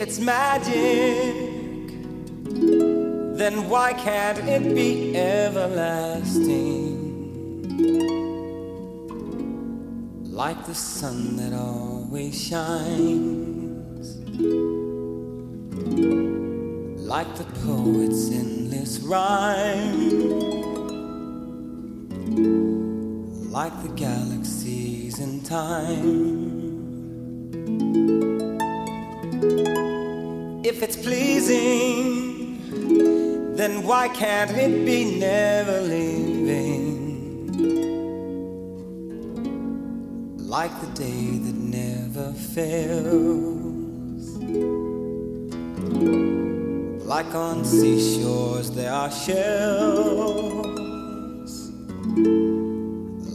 it's magic, then why can't it be everlasting? Like the sun that always shines, like the poet's endless rhyme, like the galaxies in time. If it's pleasing, then why can't it be never leaving? Like the day that never fails. Like on seashores there are shells.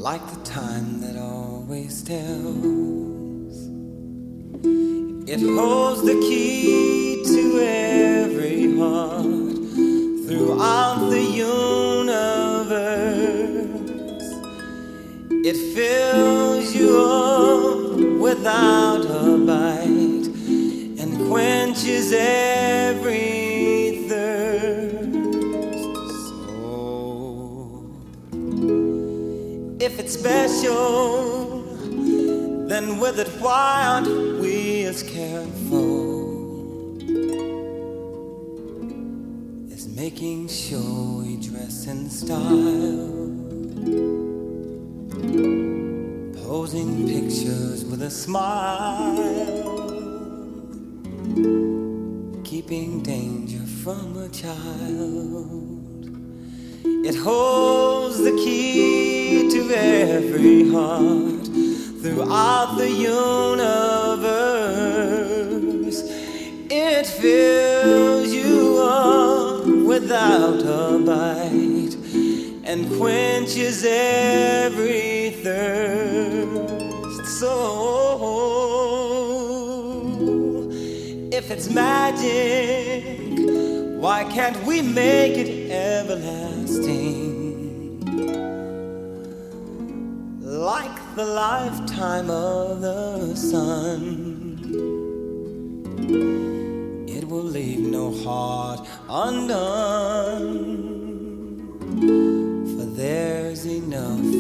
Like the time that always tells. It holds the key every heart throughout the universe. It fills you up without a bite and quenches every thirst. So, if it's special, then with it, why aren't we as careful making sure we dress in style? Posing pictures with a smile, keeping danger from a child. It holds the key to every heart throughout the universe. It up without a bite and quenches every thirst. So, if it's magic, why can't we make it everlasting? Like the lifetime of the sun, leave no heart undone. For there's enough